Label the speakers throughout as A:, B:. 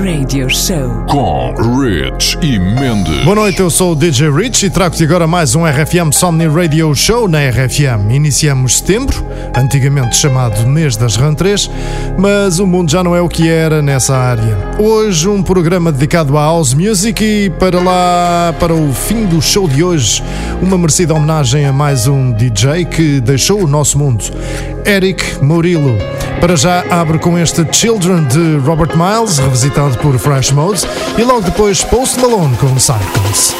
A: RFM Somni Radio Show.
B: Com Rich e Mendes.
C: Boa noite, eu sou o DJ Rich e trago-te agora mais um RFM Somni Radio Show na RFM. Iniciamos setembro, antigamente chamado mês das rentrées, mas o mundo já não é o que era nessa área. Hoje um programa dedicado à house music e para lá, para o fim do show de hoje, uma merecida homenagem a mais um DJ que deixou o nosso mundo, Eric Murilo. Para já abre com este Children de Robert Miles, revisitado por Fresh Modes, e logo depois
D: izveidojuši Pulsa Malone kungu saiknes.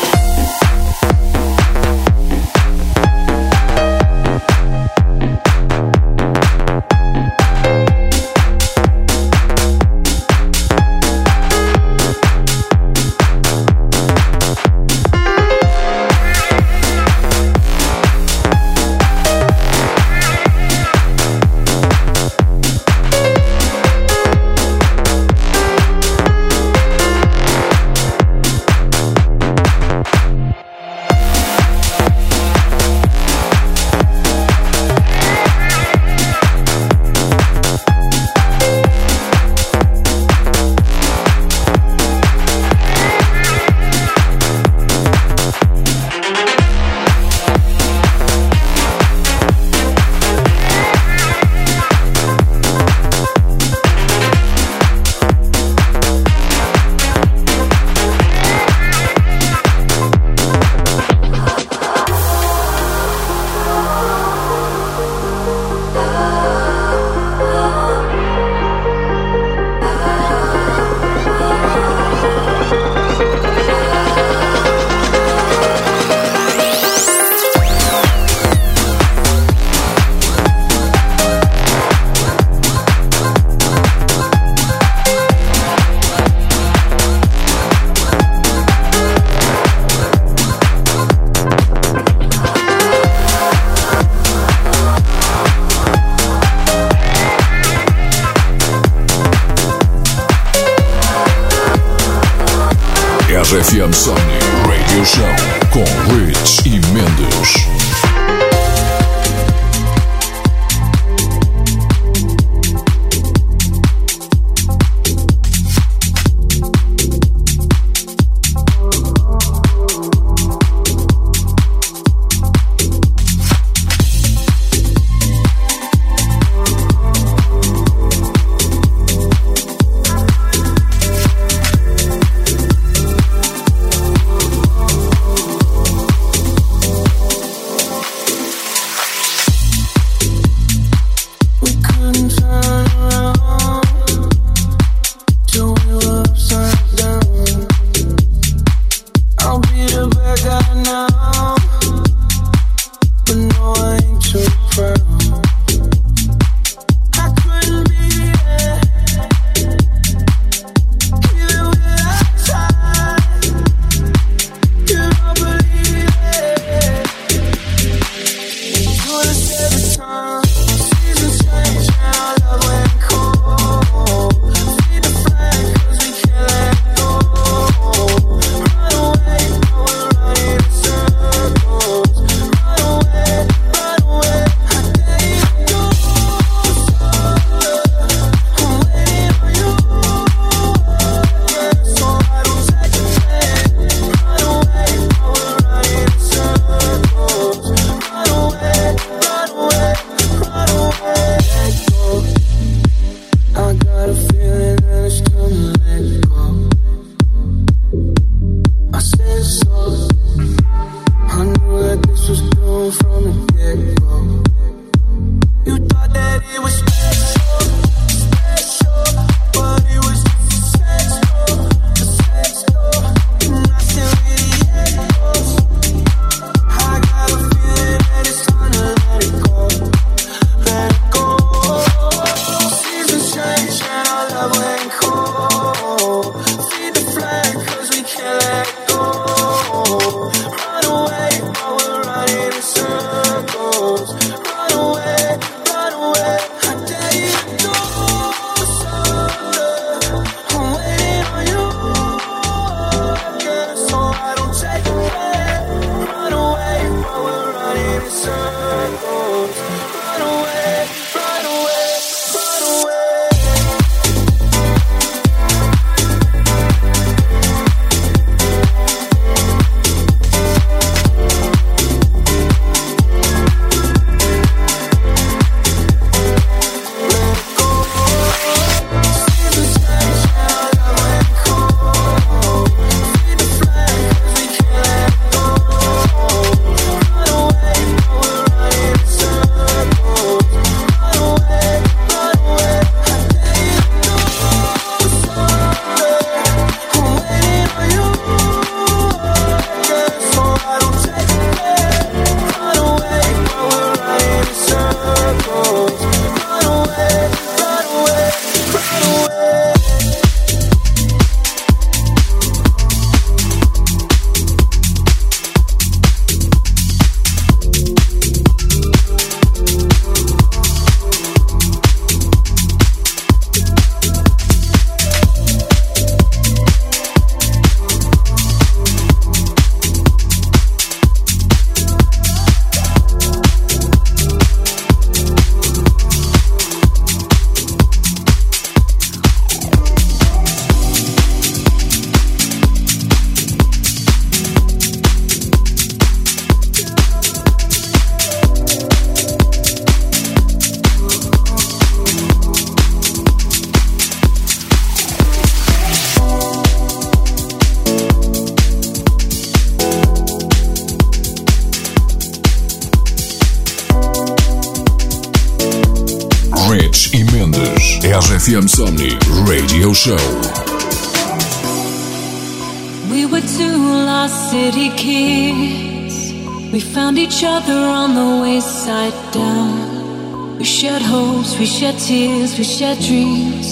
D: Other on the wayside down. We shared hopes, we shared tears, we shared dreams.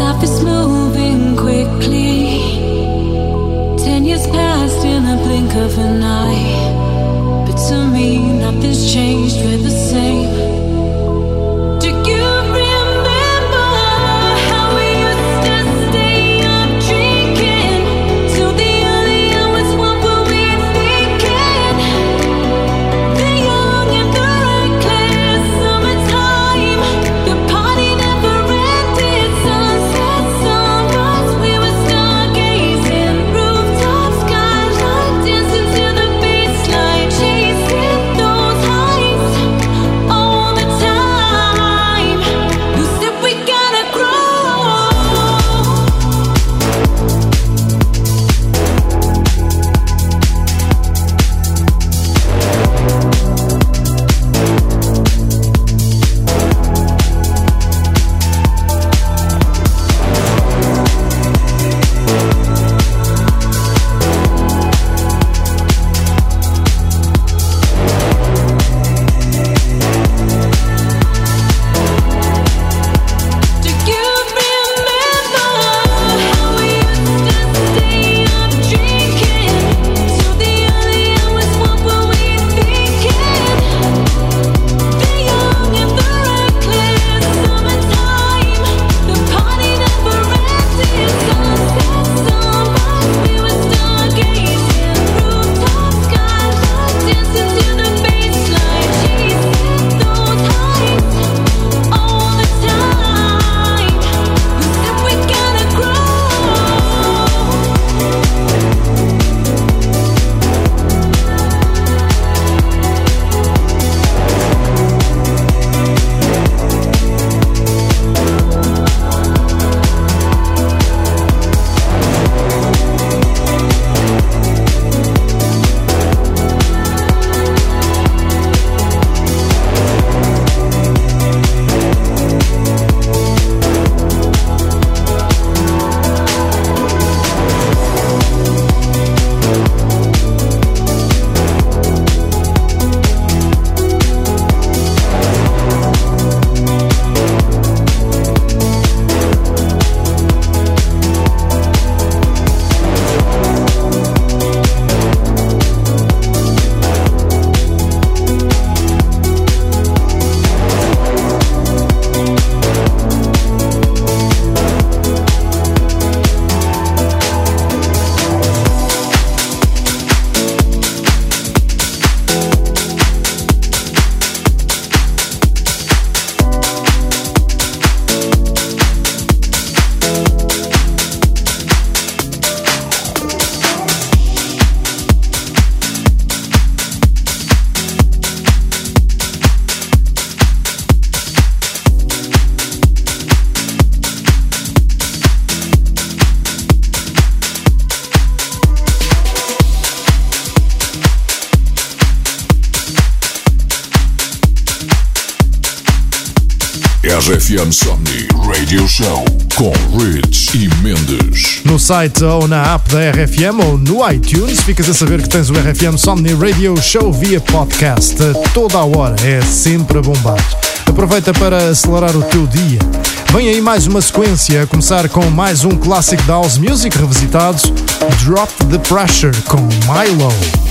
D: Life is moving quickly. Ten years passed in a blink of an eye. But to me, nothing's changed, we're the same.
E: Rich e Mendes.
C: No site ou na app da RFM ou no iTunes, ficas a saber que tens o RFM Somni Radio Show via podcast toda a hora. É sempre a bombar. Aproveita para acelerar o teu dia. Vem aí mais uma sequência, a começar com mais um clássico da House Music revisitado, Drop the Pressure com Milo.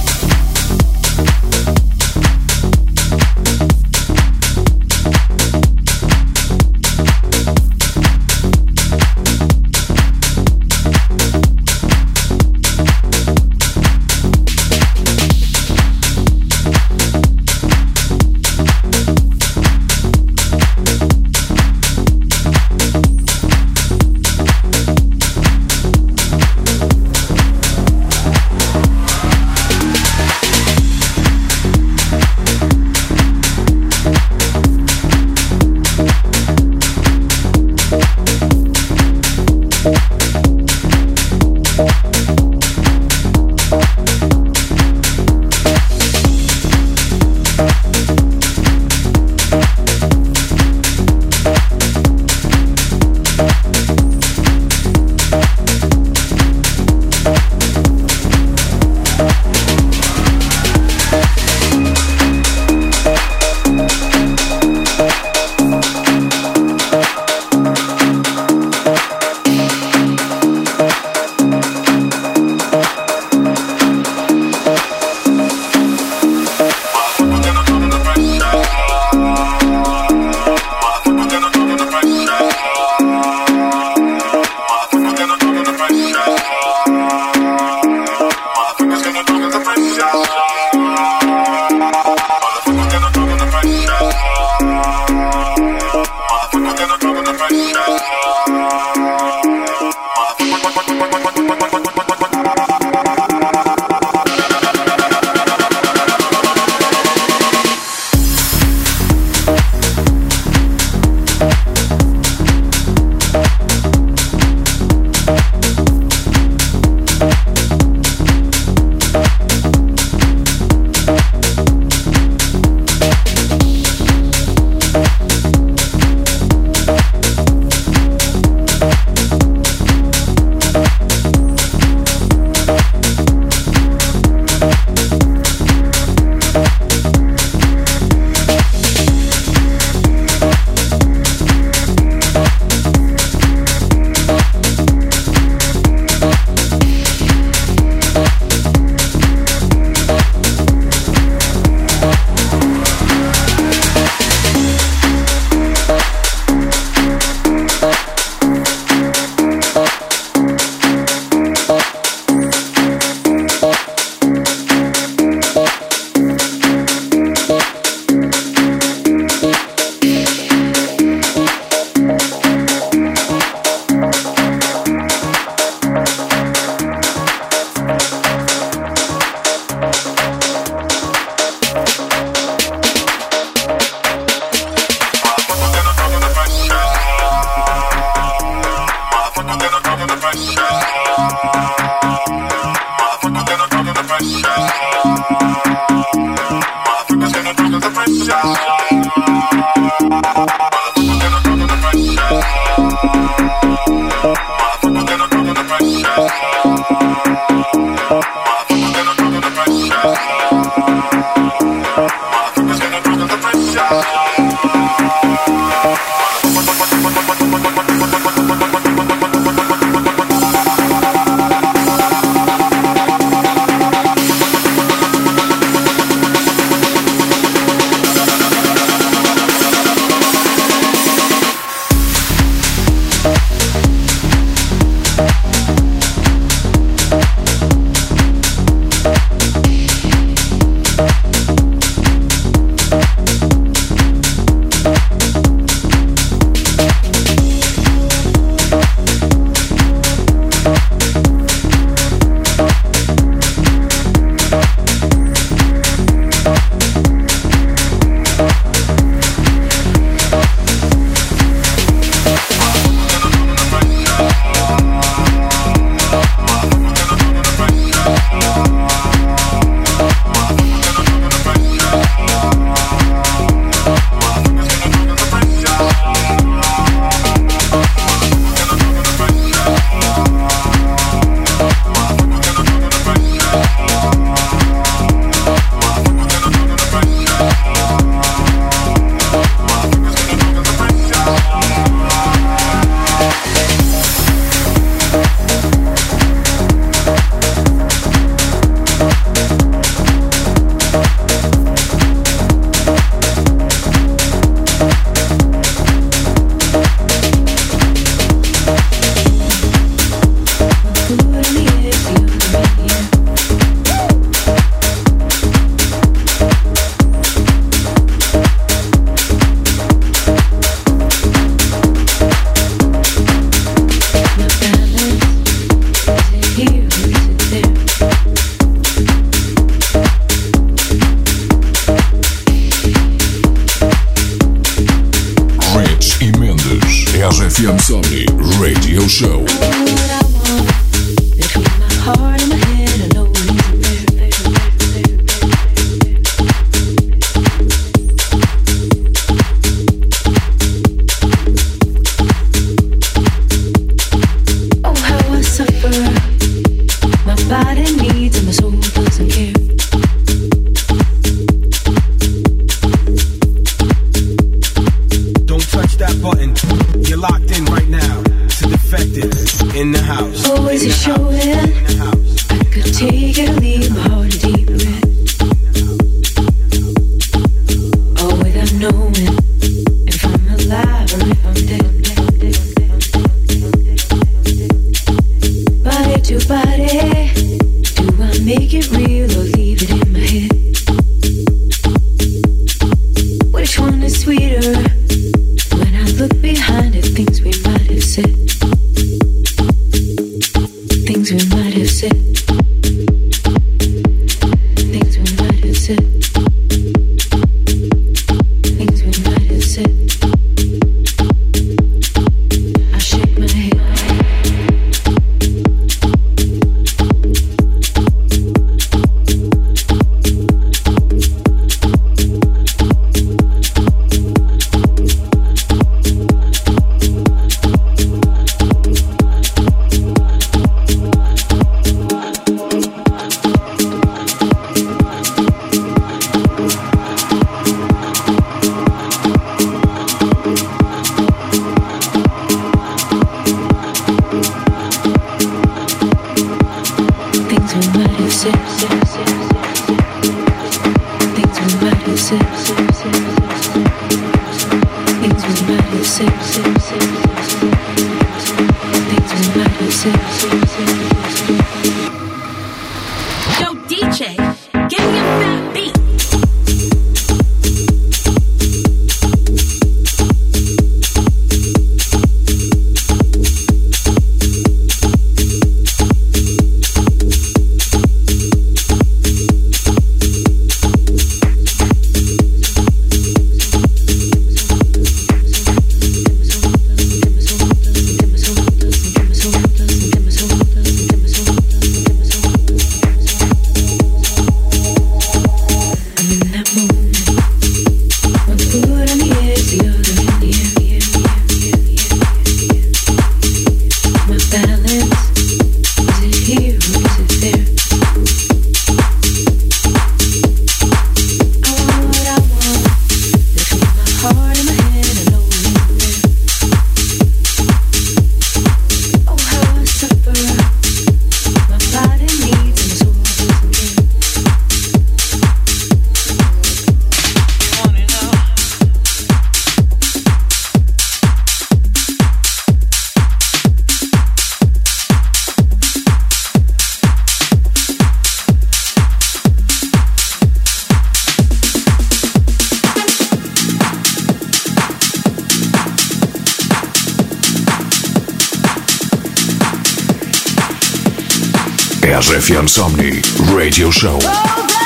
B: RFM Somni Radio Show.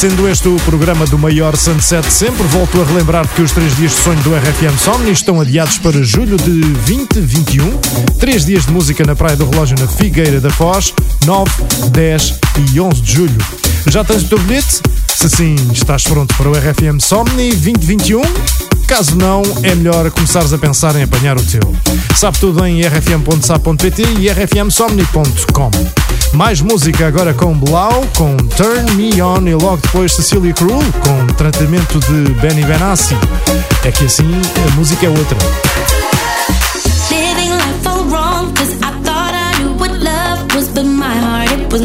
C: Sendo este o programa do maior Sunset sempre, volto a relembrar que os três dias de sonho do RFM Somni estão adiados para julho de 2021. Três dias de música na Praia do Relógio na Figueira da Foz, 9, 10 e 11 de julho. Já tens o teu bilhete? Se sim, estás pronto para o RFM Somni 2021? Caso não, é melhor começares a pensar em apanhar o teu. Sabe tudo em rfm.sa.pt e rfmsomni.com. Mais música agora com Blau, com Turn Me On e logo depois Cecília Cruel, com tratamento de Benny Benassi. É que assim a música é outra.
D: Living life all wrong, cause I thought I knew what love was, but my heart it was.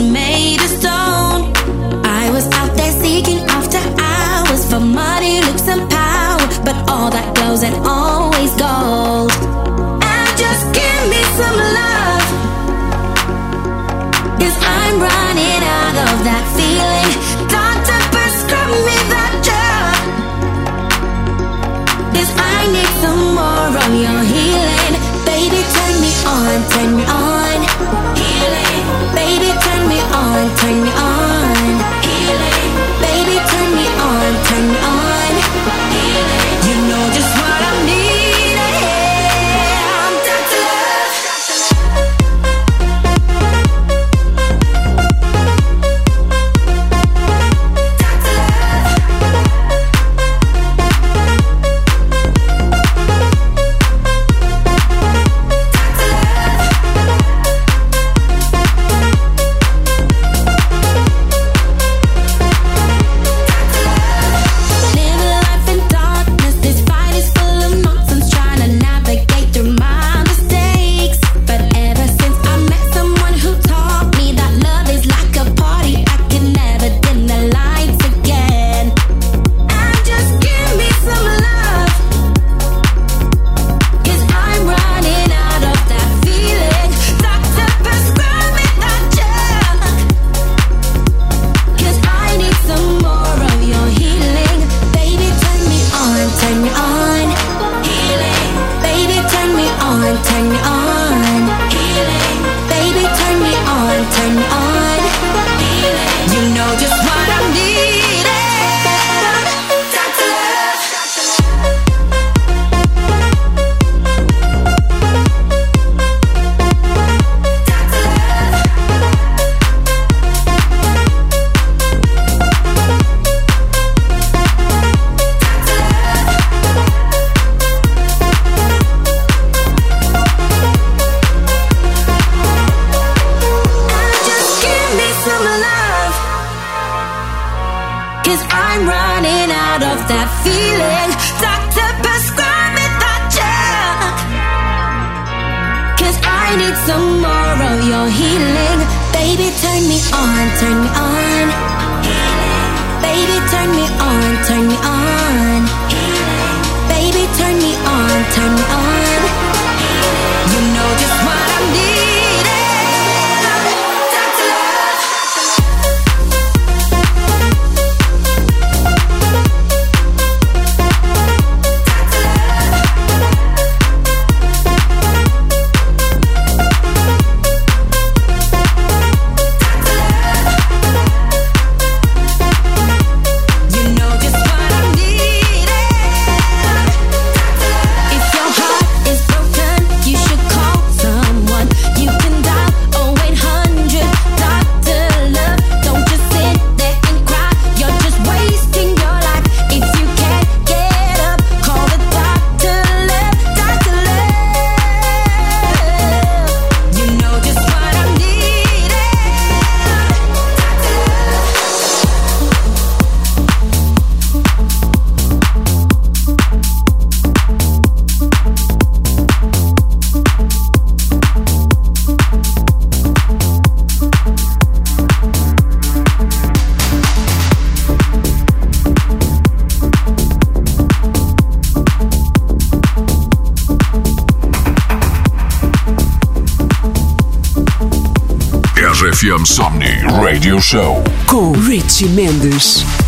E: RFM Somni Radio Show.
D: Com Richie Mendes.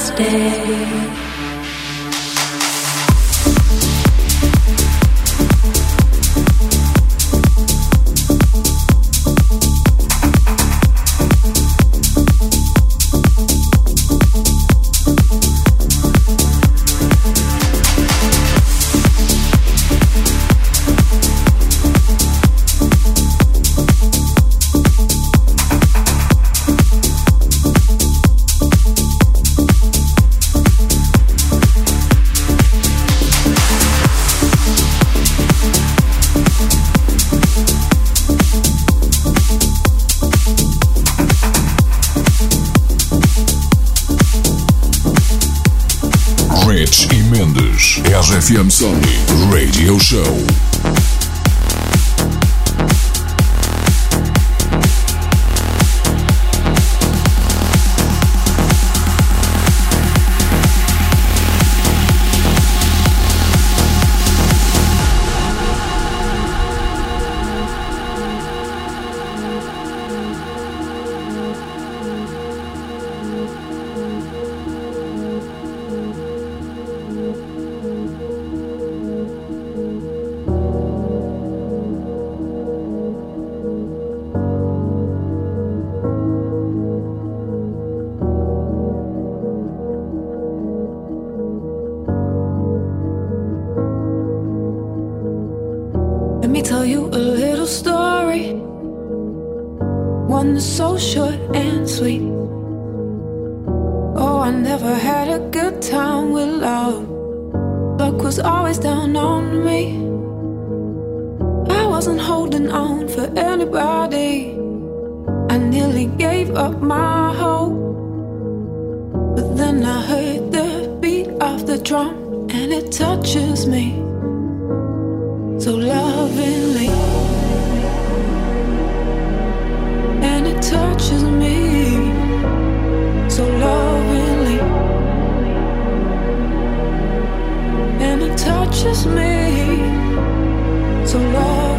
E: FM Show.
F: Me. I wasn't holding on for anybody. I nearly gave up my hope. But then I heard the beat of the drum and it touches me so lovingly. And it touches me touches me so lovingly.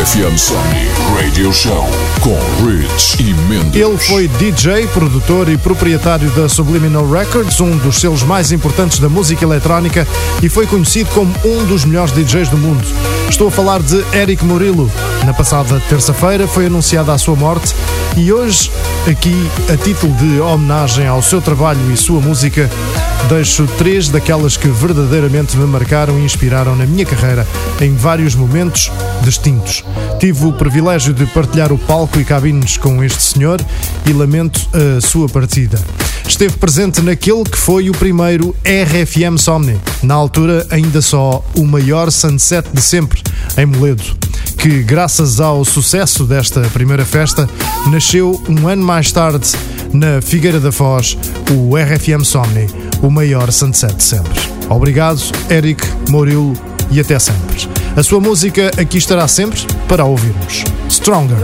B: RFM Sony Radio Show com Rich e Mendes.
C: Ele foi DJ, produtor e proprietário da Subliminal Records, um dos selos mais importantes da música eletrónica e foi conhecido como um dos melhores DJs do mundo. Estou a falar de Eric Murillo. Na passada terça-feira foi anunciada a sua morte e hoje, aqui, a título de homenagem ao seu trabalho e sua música, deixo três daquelas que verdadeiramente me marcaram e inspiraram na minha carreira em vários momentos distintos. Tive o privilégio de partilhar o palco e cabines com este senhor e lamento a sua partida. Esteve presente naquele que foi o primeiro RFM Somni, na altura ainda só o maior sunset de sempre, em Moledo que, graças ao sucesso desta primeira festa, nasceu um ano mais tarde, na Figueira da Foz, o RFM Somni, o maior sunset de sempre. Obrigado, Eric, Murilo, e até sempre. A sua música aqui estará sempre para ouvirmos. Stronger.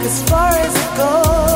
G: as far as it goes.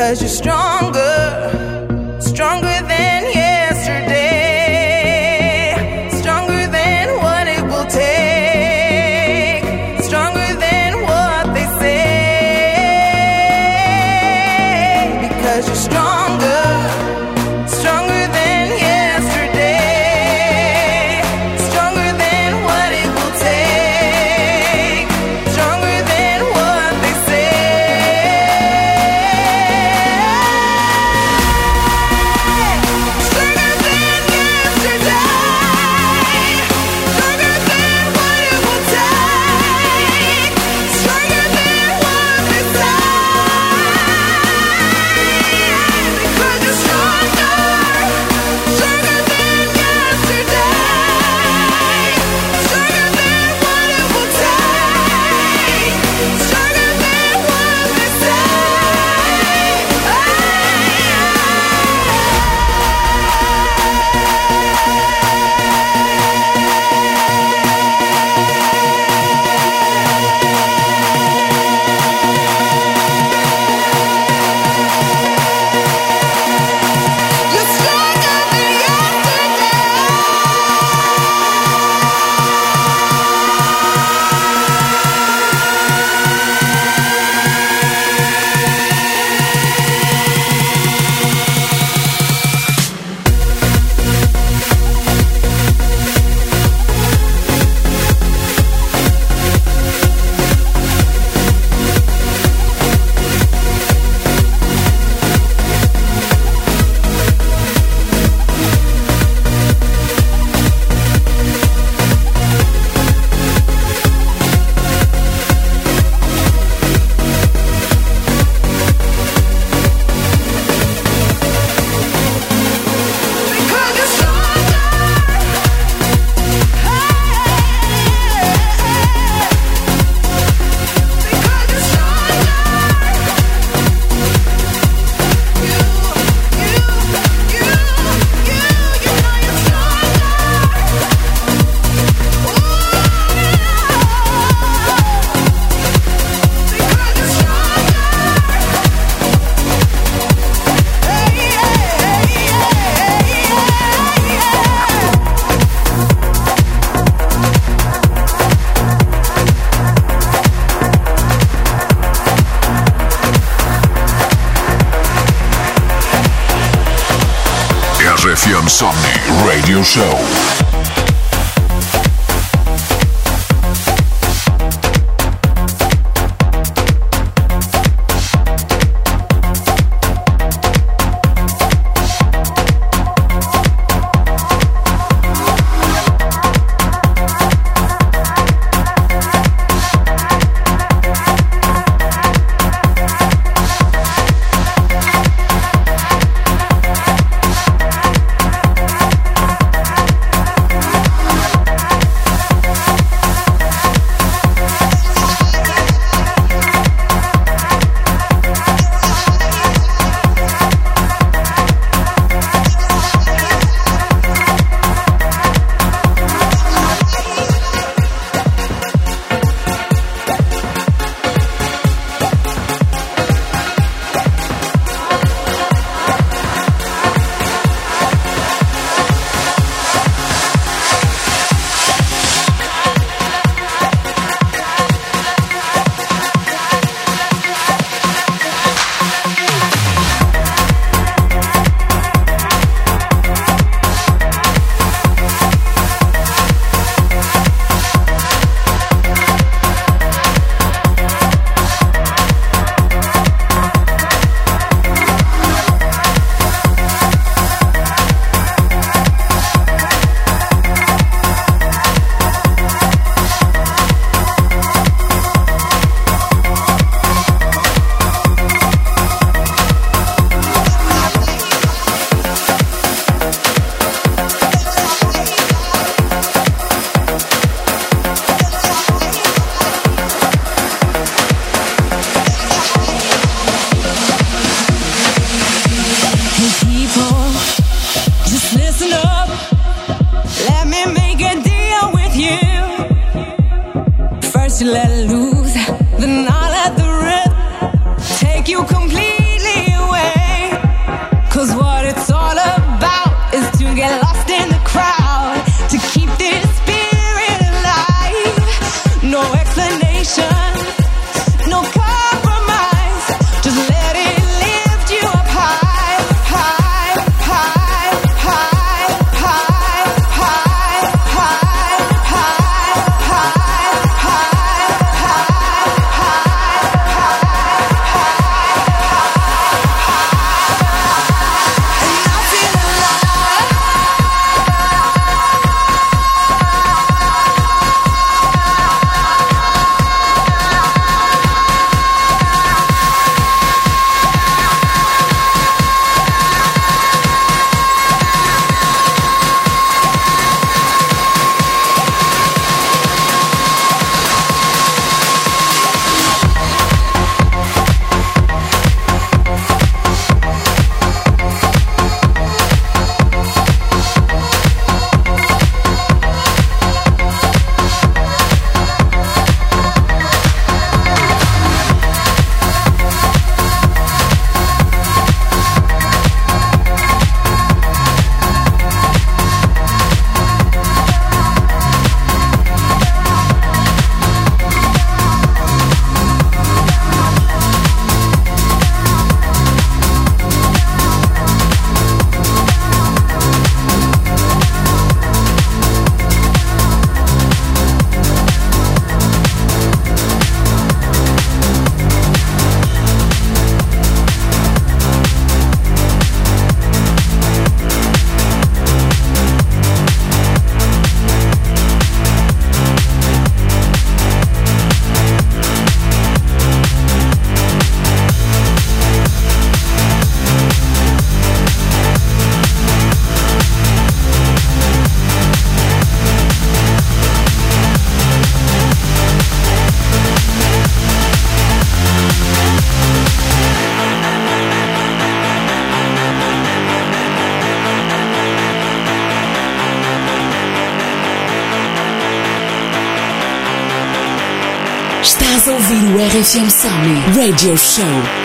G: Because you're stronger,
D: vacation. RFM Somni Radio Show.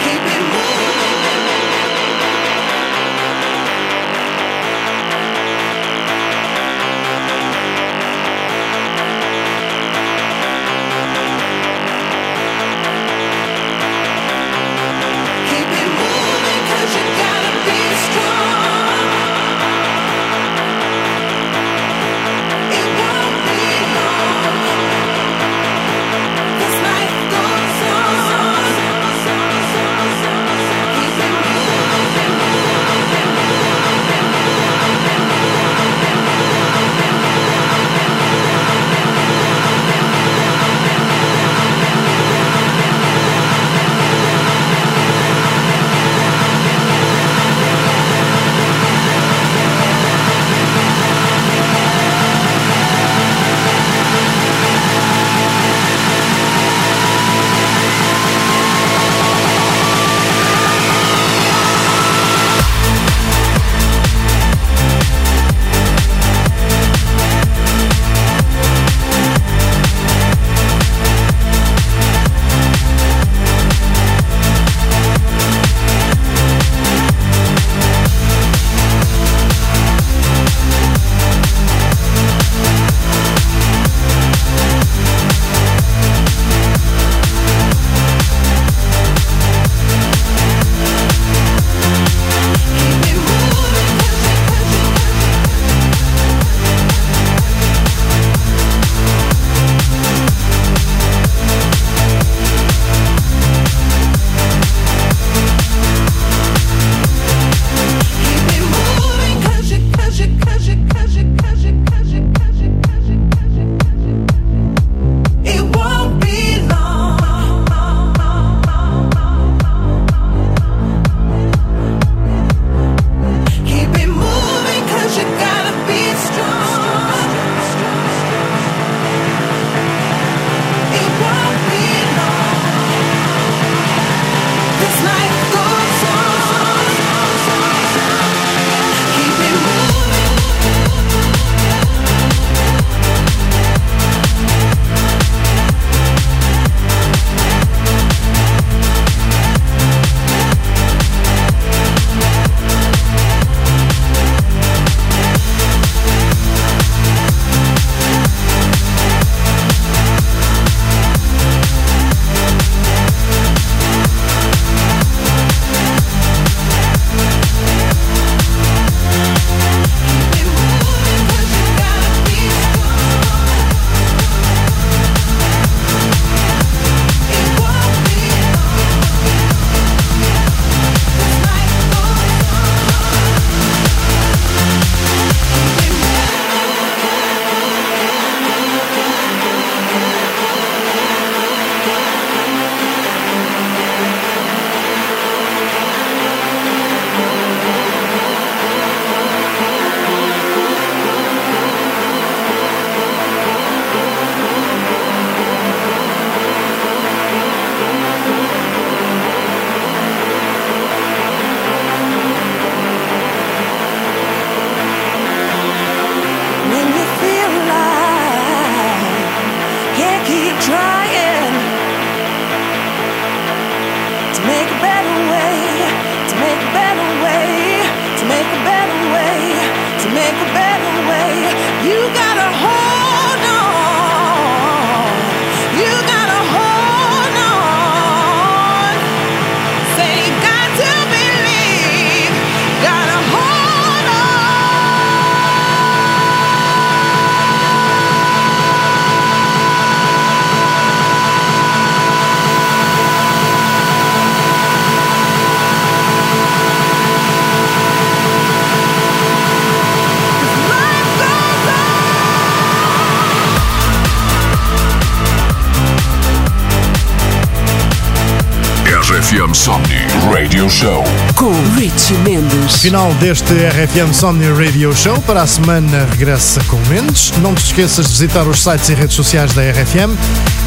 B: Somni Radio Show.
A: Com Richie Mendes.
C: Final deste RFM Somni Radio Show. Para a semana regressa com Mendes. Não te esqueças de visitar os sites e redes sociais da RFM,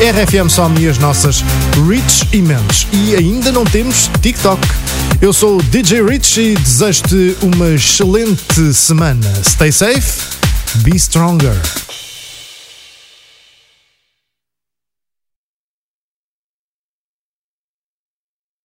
C: RFM Somni e as nossas Rich e Mendes. E ainda não temos TikTok. Eu sou o DJ Rich e desejo-te uma excelente semana. Stay safe, be stronger.